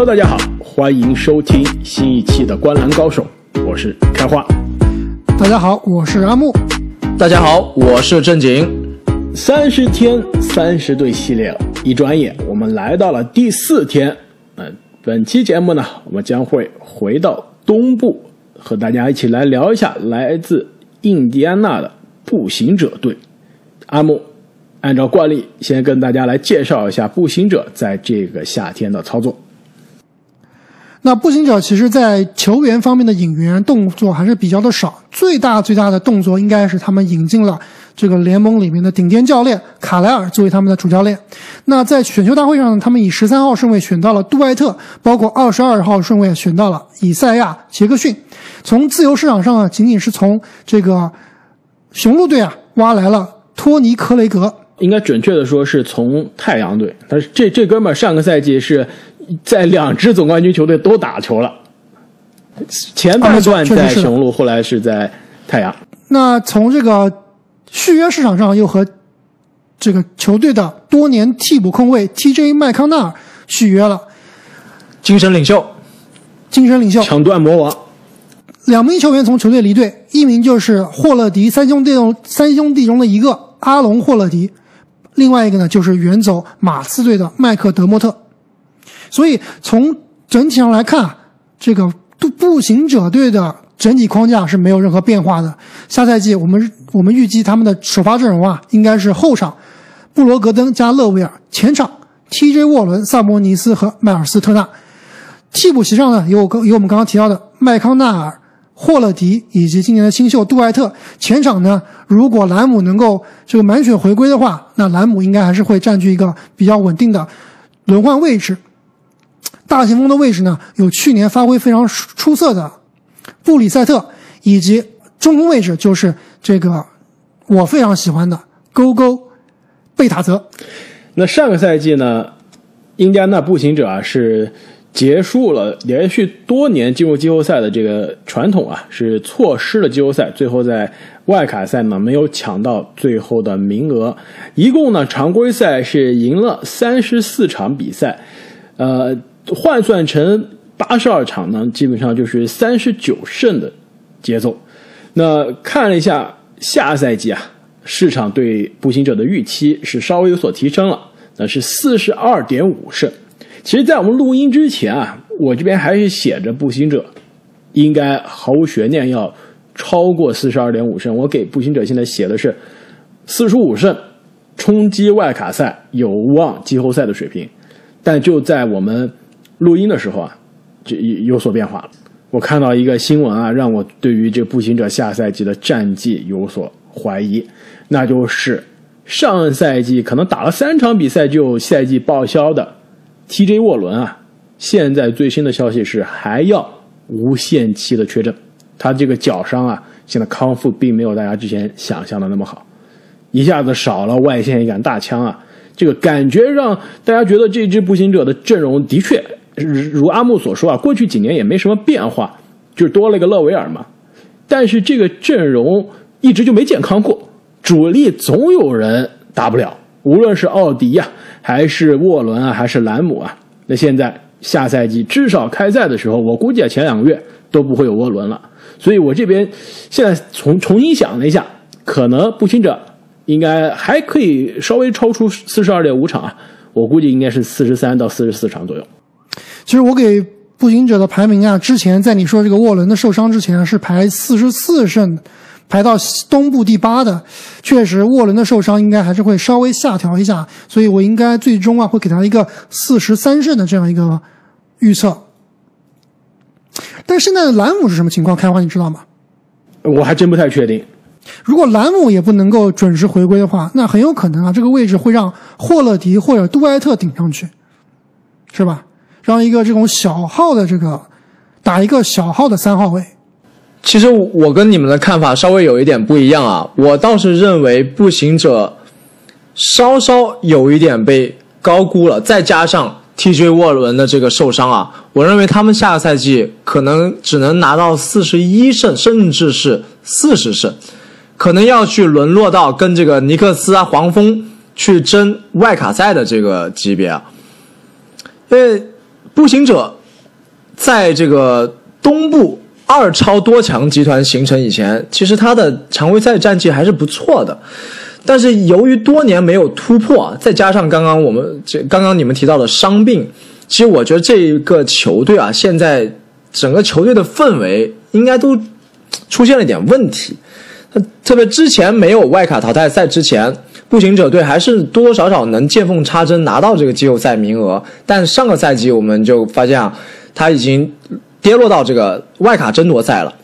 Hello，大家好，欢迎收听新一期的《观澜高手》，我是开花。大家好，我是阿木。大家好，我是正经。三十天三十队系列，一转眼我们来到了第四天。嗯，本期节目呢，我们将会回到东部，和大家一起来聊一下来自印第安纳的步行者队。阿木，按照惯例，先跟大家来介绍一下步行者在这个夏天的操作。那步行者其实，在球员方面的引援动作还是比较的少。最大最大的动作应该是他们引进了这个联盟里面的顶尖教练卡莱尔作为他们的主教练。那在选秀大会上，他们以十三号顺位选到了杜艾特，包括二十二号顺位选到了以赛亚杰克逊。从自由市场上啊，仅仅是从这个雄鹿队啊挖来了托尼克雷格。应该准确的说是从太阳队，但是这这哥们儿上个赛季是在两支总冠军球队都打球了，前半段在雄鹿，后来是在太阳。那从这个续约市场上，又和这个球队的多年替补控卫 TJ 麦康纳尔续约了，精神领袖，精神领袖，抢断魔王。两名球员从球队离队，一名就是霍勒迪三兄弟中三兄弟中的一个阿隆霍勒迪。另外一个呢，就是远走马刺队的麦克德莫特，所以从整体上来看，这个步步行者队的整体框架是没有任何变化的。下赛季我们我们预计他们的首发阵容啊，应该是后场布罗格登加勒维尔，前场 TJ 沃伦、萨博尼斯和迈尔斯特纳，替补席上呢有有我们刚刚提到的麦康纳尔。霍勒迪以及今年的新秀杜艾特，前场呢，如果兰姆能够这个满血回归的话，那兰姆应该还是会占据一个比较稳定的轮换位置。大前锋的位置呢，有去年发挥非常出色的布里塞特，以及中锋位置就是这个我非常喜欢的勾勾贝塔泽。那上个赛季呢，印第安纳步行者啊是。结束了连续多年进入季后赛的这个传统啊，是错失了季后赛，最后在外卡赛呢没有抢到最后的名额。一共呢常规赛是赢了三十四场比赛，呃，换算成八十二场呢，基本上就是三十九胜的节奏。那看了一下下赛季啊，市场对步行者的预期是稍微有所提升了，那是四十二点五胜。其实，在我们录音之前啊，我这边还是写着步行者应该毫无悬念要超过四十二点五胜。我给步行者现在写的是四十五胜，冲击外卡赛，有望季后赛的水平。但就在我们录音的时候啊，就有有所变化了。我看到一个新闻啊，让我对于这步行者下赛季的战绩有所怀疑，那就是上赛季可能打了三场比赛就赛季报销的。TJ 沃伦啊，现在最新的消息是还要无限期的缺阵，他这个脚伤啊，现在康复并没有大家之前想象的那么好，一下子少了外线一杆大枪啊，这个感觉让大家觉得这支步行者的阵容的确如阿木所说啊，过去几年也没什么变化，就多了一个勒维尔嘛，但是这个阵容一直就没健康过，主力总有人打不了。无论是奥迪呀，还是沃伦啊，还是兰姆啊，那现在下赛季至少开赛的时候，我估计啊前两个月都不会有沃伦了。所以我这边现在重重新想了一下，可能步行者应该还可以稍微超出四十二点五场啊，我估计应该是四十三到四十四场左右。其实我给步行者的排名啊，之前在你说这个沃伦的受伤之前是排四十四胜。排到东部第八的，确实沃伦的受伤应该还是会稍微下调一下，所以我应该最终啊会给他一个四十三胜的这样一个预测。但现在的兰姆是什么情况？开花你知道吗？我还真不太确定。如果兰姆也不能够准时回归的话，那很有可能啊这个位置会让霍勒迪或者杜埃特顶上去，是吧？让一个这种小号的这个打一个小号的三号位。其实我跟你们的看法稍微有一点不一样啊，我倒是认为步行者稍稍有一点被高估了，再加上 TJ 沃伦的这个受伤啊，我认为他们下个赛季可能只能拿到四十一胜，甚至是四十胜，可能要去沦落到跟这个尼克斯啊、黄蜂去争外卡赛的这个级别啊，因为步行者在这个东部二超多强集团形成以前，其实他的常规赛战绩还是不错的。但是由于多年没有突破，再加上刚刚我们这刚刚你们提到的伤病，其实我觉得这一个球队啊，现在整个球队的氛围应该都出现了一点问题。特别之前没有外卡淘汰赛之前，步行者队还是多多少少能见缝插针拿到这个季后赛名额。但上个赛季我们就发现啊，他已经跌落到这个外卡争夺赛了。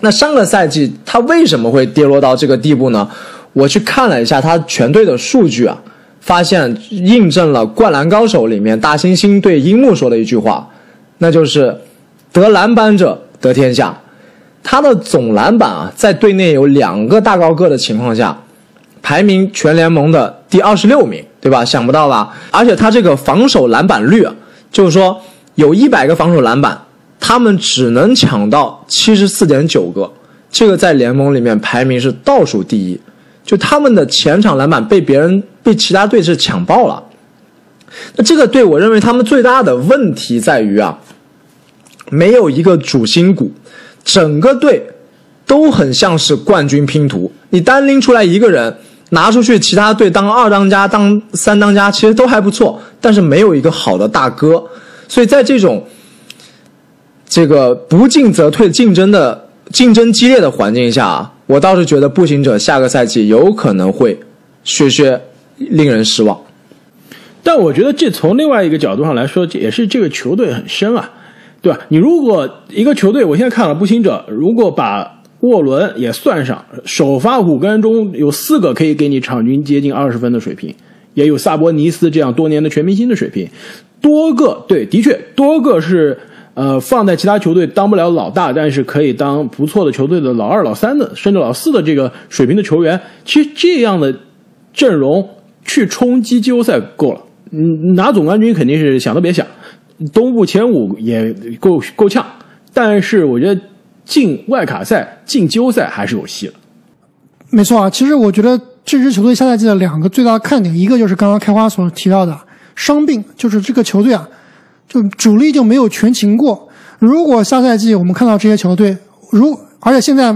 那上个赛季他为什么会跌落到这个地步呢？我去看了一下他全队的数据啊，发现印证了《灌篮高手》里面大猩猩对樱木说的一句话，那就是“得篮板者得天下”。他的总篮板啊，在队内有两个大高个的情况下，排名全联盟的第二十六名，对吧？想不到吧？而且他这个防守篮板率啊，就是说有一百个防守篮板，他们只能抢到七十四点九个，这个在联盟里面排名是倒数第一。就他们的前场篮板被别人被其他队是抢爆了。那这个队，我认为他们最大的问题在于啊，没有一个主心骨。整个队都很像是冠军拼图，你单拎出来一个人拿出去，其他队当二当家、当三当家，其实都还不错，但是没有一个好的大哥，所以在这种这个不进则退竞争的竞争激烈的环境下，我倒是觉得步行者下个赛季有可能会削削令人失望。但我觉得这从另外一个角度上来说，也是这个球队很深啊。对吧？你如果一个球队，我现在看了步行者，如果把沃伦也算上，首发五个人中有四个可以给你场均接近二十分的水平，也有萨博尼斯这样多年的全明星的水平，多个对，的确多个是呃放在其他球队当不了老大，但是可以当不错的球队的老二、老三的，甚至老四的这个水平的球员，其实这样的阵容去冲击季后赛够了，嗯，拿总冠军肯定是想都别想。东部前五也够够呛，但是我觉得进外卡赛、进季后赛还是有戏的。没错啊，其实我觉得这支球队下赛季的两个最大看点，一个就是刚刚开花所提到的伤病，就是这个球队啊，就主力就没有全勤过。如果下赛季我们看到这些球队，如而且现在，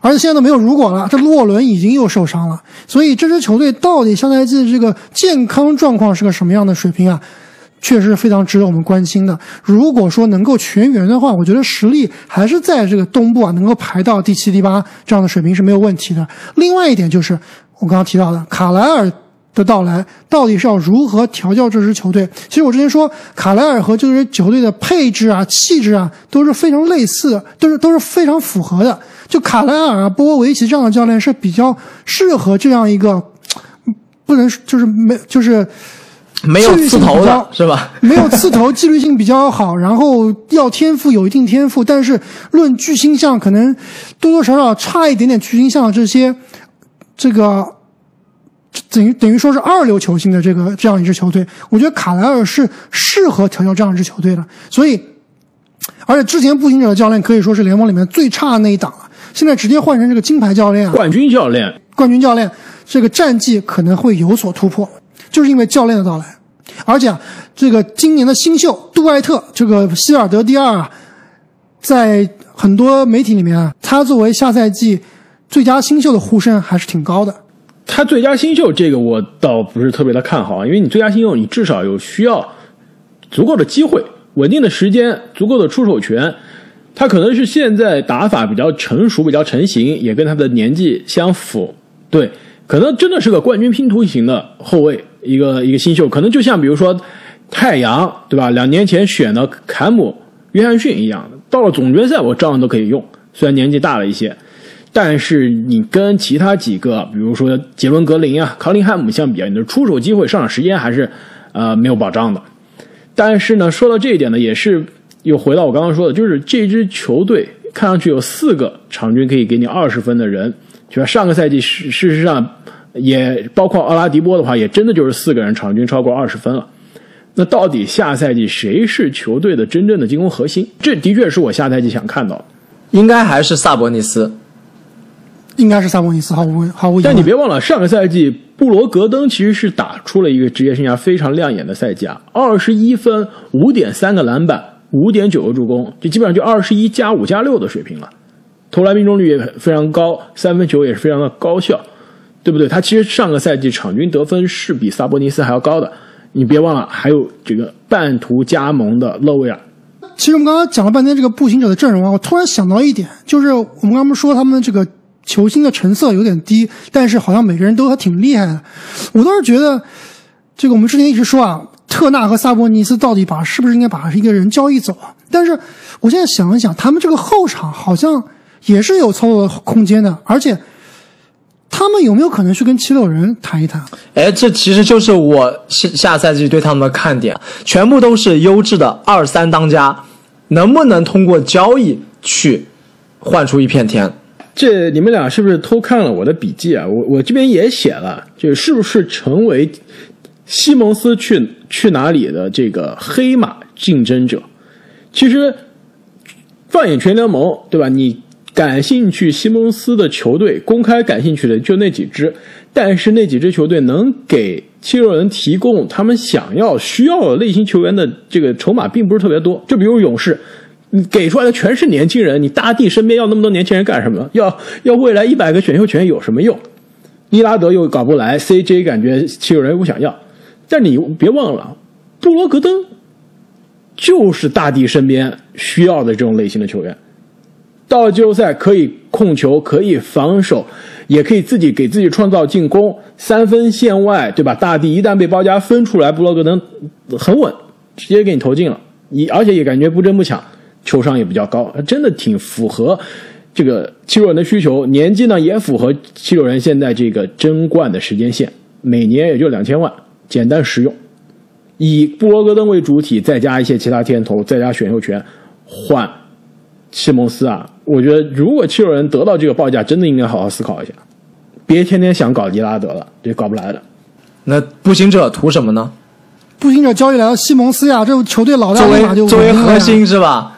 而且现在都没有如果了，这洛伦已经又受伤了，所以这支球队到底下赛季这个健康状况是个什么样的水平啊？确实非常值得我们关心的。如果说能够全员的话，我觉得实力还是在这个东部啊，能够排到第七、第八这样的水平是没有问题的。另外一点就是我刚刚提到的卡莱尔的到来，到底是要如何调教这支球队？其实我之前说，卡莱尔和这支球队的配置啊、气质啊都是非常类似的，都是都是非常符合的。就卡莱尔啊、波波维奇这样的教练是比较适合这样一个，不能就是没就是。没有刺头的是吧？没有刺头，纪律性比较好，然后要天赋有一定天赋，但是论巨星像，可能多多少少差一点点巨星相这些，这个等于等于说是二流球星的这个这样一支球队，我觉得卡莱尔是适合调教这样一支球队的。所以，而且之前步行者的教练可以说是联盟里面最差的那一档了，现在直接换成这个金牌教练，冠军教练，冠军教练，这个战绩可能会有所突破。就是因为教练的到来，而且啊，这个今年的新秀杜艾特，这个希尔德第二啊，在很多媒体里面啊，他作为下赛季最佳新秀的呼声还是挺高的。他最佳新秀这个我倒不是特别的看好啊，因为你最佳新秀，你至少有需要足够的机会、稳定的时间、足够的出手权。他可能是现在打法比较成熟、比较成型，也跟他的年纪相符。对。可能真的是个冠军拼图型的后卫，一个一个新秀，可能就像比如说太阳，对吧？两年前选的坎姆约翰逊一样，到了总决赛我照样都可以用，虽然年纪大了一些，但是你跟其他几个，比如说杰伦格林啊、康林汉姆相比啊，你的出手机会、上场时间还是呃没有保障的。但是呢，说到这一点呢，也是又回到我刚刚说的，就是这支球队看上去有四个场均可以给你二十分的人。就上个赛季，事事实上也包括奥拉迪波的话，也真的就是四个人场均超过二十分了。那到底下赛季谁是球队的真正的进攻核心？这的确是我下赛季想看到的。应该还是萨博尼斯。应该是萨博尼斯，毫无毫无疑问。但你别忘了，上个赛季布罗格登其实是打出了一个职业生涯非常亮眼的赛季啊，二十一分、五点三个篮板、五点九个助攻，就基本上就二十一加五加六的水平了。投篮命中率也非常高，三分球也是非常的高效，对不对？他其实上个赛季场均得分是比萨博尼斯还要高的。你别忘了，还有这个半途加盟的勒维尔。其实我们刚刚讲了半天这个步行者的阵容啊，我突然想到一点，就是我们刚刚说他们这个球星的成色有点低，但是好像每个人都还挺厉害的。我倒是觉得，这个我们之前一直说啊，特纳和萨博尼斯到底把是不是应该把一个人交易走啊？但是我现在想一想，他们这个后场好像也是有操作空间的，而且他们有没有可能去跟七六人谈一谈？哎，这其实就是我下下赛季对他们的看点，全部都是优质的二三当家，能不能通过交易去换出一片天？这你们俩是不是偷看了我的笔记啊？我我这边也写了，就是不是成为西蒙斯去去哪里的这个黑马竞争者？其实放眼全联盟，对吧？你感兴趣西蒙斯的球队，公开感兴趣的就那几支，但是那几支球队能给七六人提供他们想要需要的类型球员的这个筹码并不是特别多。就比如勇士。你给出来的全是年轻人，你大帝身边要那么多年轻人干什么？要要未来一百个选秀权有什么用？伊拉德又搞不来，CJ 感觉七六人不想要，但你别忘了，布罗格登就是大帝身边需要的这种类型的球员。到了季后赛可以控球，可以防守，也可以自己给自己创造进攻，三分线外，对吧？大地一旦被包夹分出来，布罗格登很稳，直接给你投进了，你而且也感觉不争不抢。球商也比较高，真的挺符合这个七六人的需求，年纪呢也符合七六人现在这个争冠的时间线，每年也就两千万，简单实用。以布罗格登为主体，再加一些其他天头，再加选秀权，换西蒙斯啊！我觉得如果七六人得到这个报价，真的应该好好思考一下，别天天想搞尼拉德了，这搞不来的。那步行者图什么呢？步行者交易来了西蒙斯呀，这球队老大作立马就为核心是吧？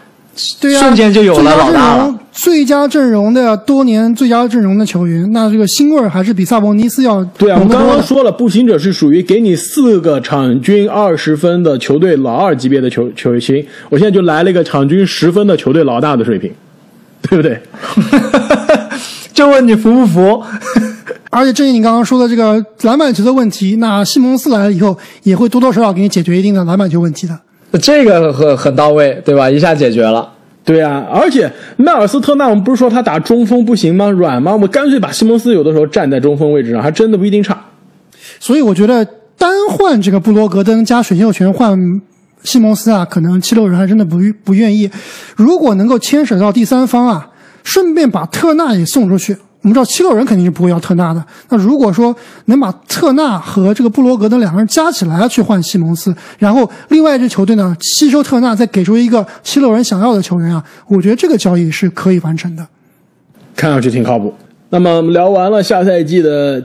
对呀、瞬间就有了老大了。最佳阵容的多年最佳阵容的球员，那这个腥味儿还是比萨博尼斯要对啊，我们刚。刚说了，步行者是属于给你四个场均二十分的球队老二级别的球球星，我现在就来了一个场均十分的球队老大的水平，对不对？就问你服不服？而且正如你刚刚说的这个篮板球的问题，那西蒙斯来了以后，也会多多少少给你解决一定的篮板球问题的。这个很很到位，对吧？一下解决了。对啊，而且迈尔斯特纳，我们不是说他打中锋不行吗？软吗？我干脆把西蒙斯有的时候站在中锋位置上，还真的不一定差。所以我觉得单换这个布罗格登加水秀权换西蒙斯啊，可能七六人还真的不不愿意。如果能够牵扯到第三方啊，顺便把特纳也送出去，我们知道七六人肯定是不会要特纳的。那如果说能把特纳和这个布罗格登两个人加起来去换西蒙斯，然后另外一支球队呢吸收特纳，再给出一个七六人想要的球员啊，我觉得这个交易是可以完成的。看上去挺靠谱。那么我们聊完了下赛季的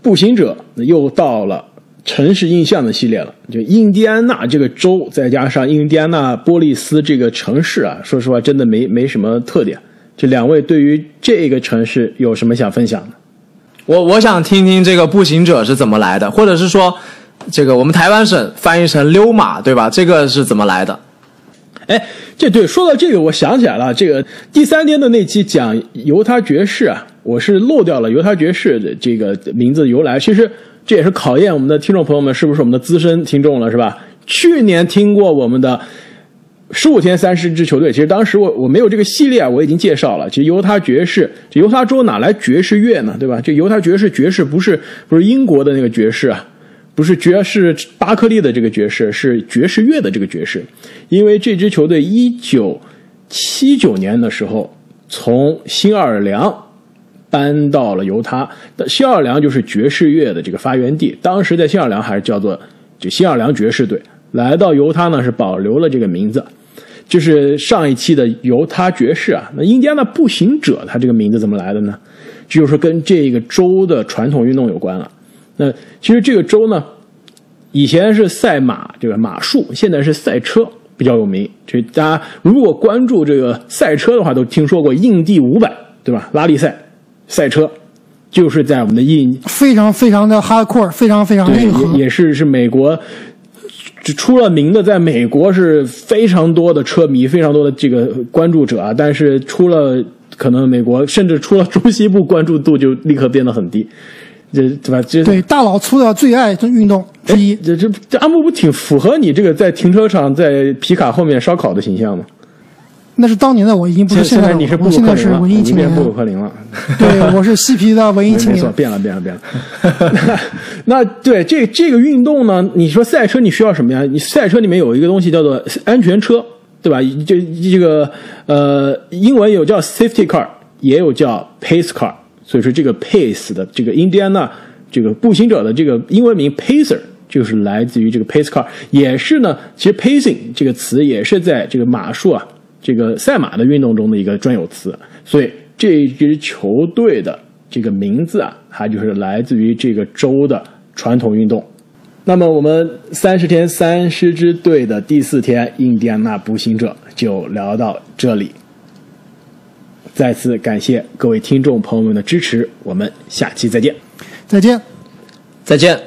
步行者，又到了城市印象的系列了。就印第安纳这个州，再加上印第安纳波利斯这个城市啊，说实话真的没没什么特点。这两位对于这个城市有什么想分享的？我我想听听这个步行者是怎么来的，或者是说，这个我们台湾省翻译成溜马，对吧？这个是怎么来的？哎，这对说到这个，我想起来了，这个第三天的那期讲犹他爵士啊，我是漏掉了犹他爵士的这个名字由来。其实这也是考验我们的听众朋友们是不是我们的资深听众了，是吧？去年听过我们的十五天三十支球队，其实当时我我没有这个系列啊，我已经介绍了。其实犹他爵士，这犹他州哪来爵士乐呢？对吧？这犹他爵士爵士不是不是英国的那个爵士啊。不是爵士巴克利的这个爵士，是爵士乐的这个爵士，因为这支球队一九七九年的时候从新奥尔良搬到了犹他，新奥尔良就是爵士乐的这个发源地，当时在新奥尔良还是叫做就新奥尔良爵士队，来到犹他呢是保留了这个名字，就是上一期的犹他爵士啊，那印第安纳步行者他这个名字怎么来的呢？就是说跟这个州的传统运动有关了。那其实这个州呢，以前是赛马，这个马术，现在是赛车比较有名。这大家如果关注这个赛车的话，都听说过印第五百，对吧？拉力赛，赛车，就是在我们的印非常非常的 hardcore，非常非常对硬核。也也是是美国只出了名的，在美国是非常多的车迷，非常多的这个关注者啊。但是出了可能美国甚至出了中西部，关注度就立刻变得很低，这对吧？这对，大佬出的最爱的运动之一。这这这阿木不挺符合你这个在停车场在皮卡后面烧烤的形象吗？那是当年的我，已经不是现在的我。在你是布鲁我现在是克林了，文艺青年你变布。鲁克林了。对，我是嬉皮的文艺青没错，年。变了，变了，变了。那那对这这个运动呢？你说赛车你需要什么呀？你赛车里面有一个东西叫做安全车，对吧？这这个呃，英文有叫 safety car，也有叫 pace car。所以说这个 pace 的这个印第安纳这个步行者的这个英文名 pacer 就是来自于这个 pace car，也是呢，其实 pacing 这个词也是在这个马术啊这个赛马的运动中的一个专有词，所以这支球队的这个名字啊，它就是来自于这个州的传统运动。那么我们三十天三十支队的第四天，印第安纳步行者就聊到这里。再次感谢各位听众朋友们的支持，我们下期再见。再见。再见。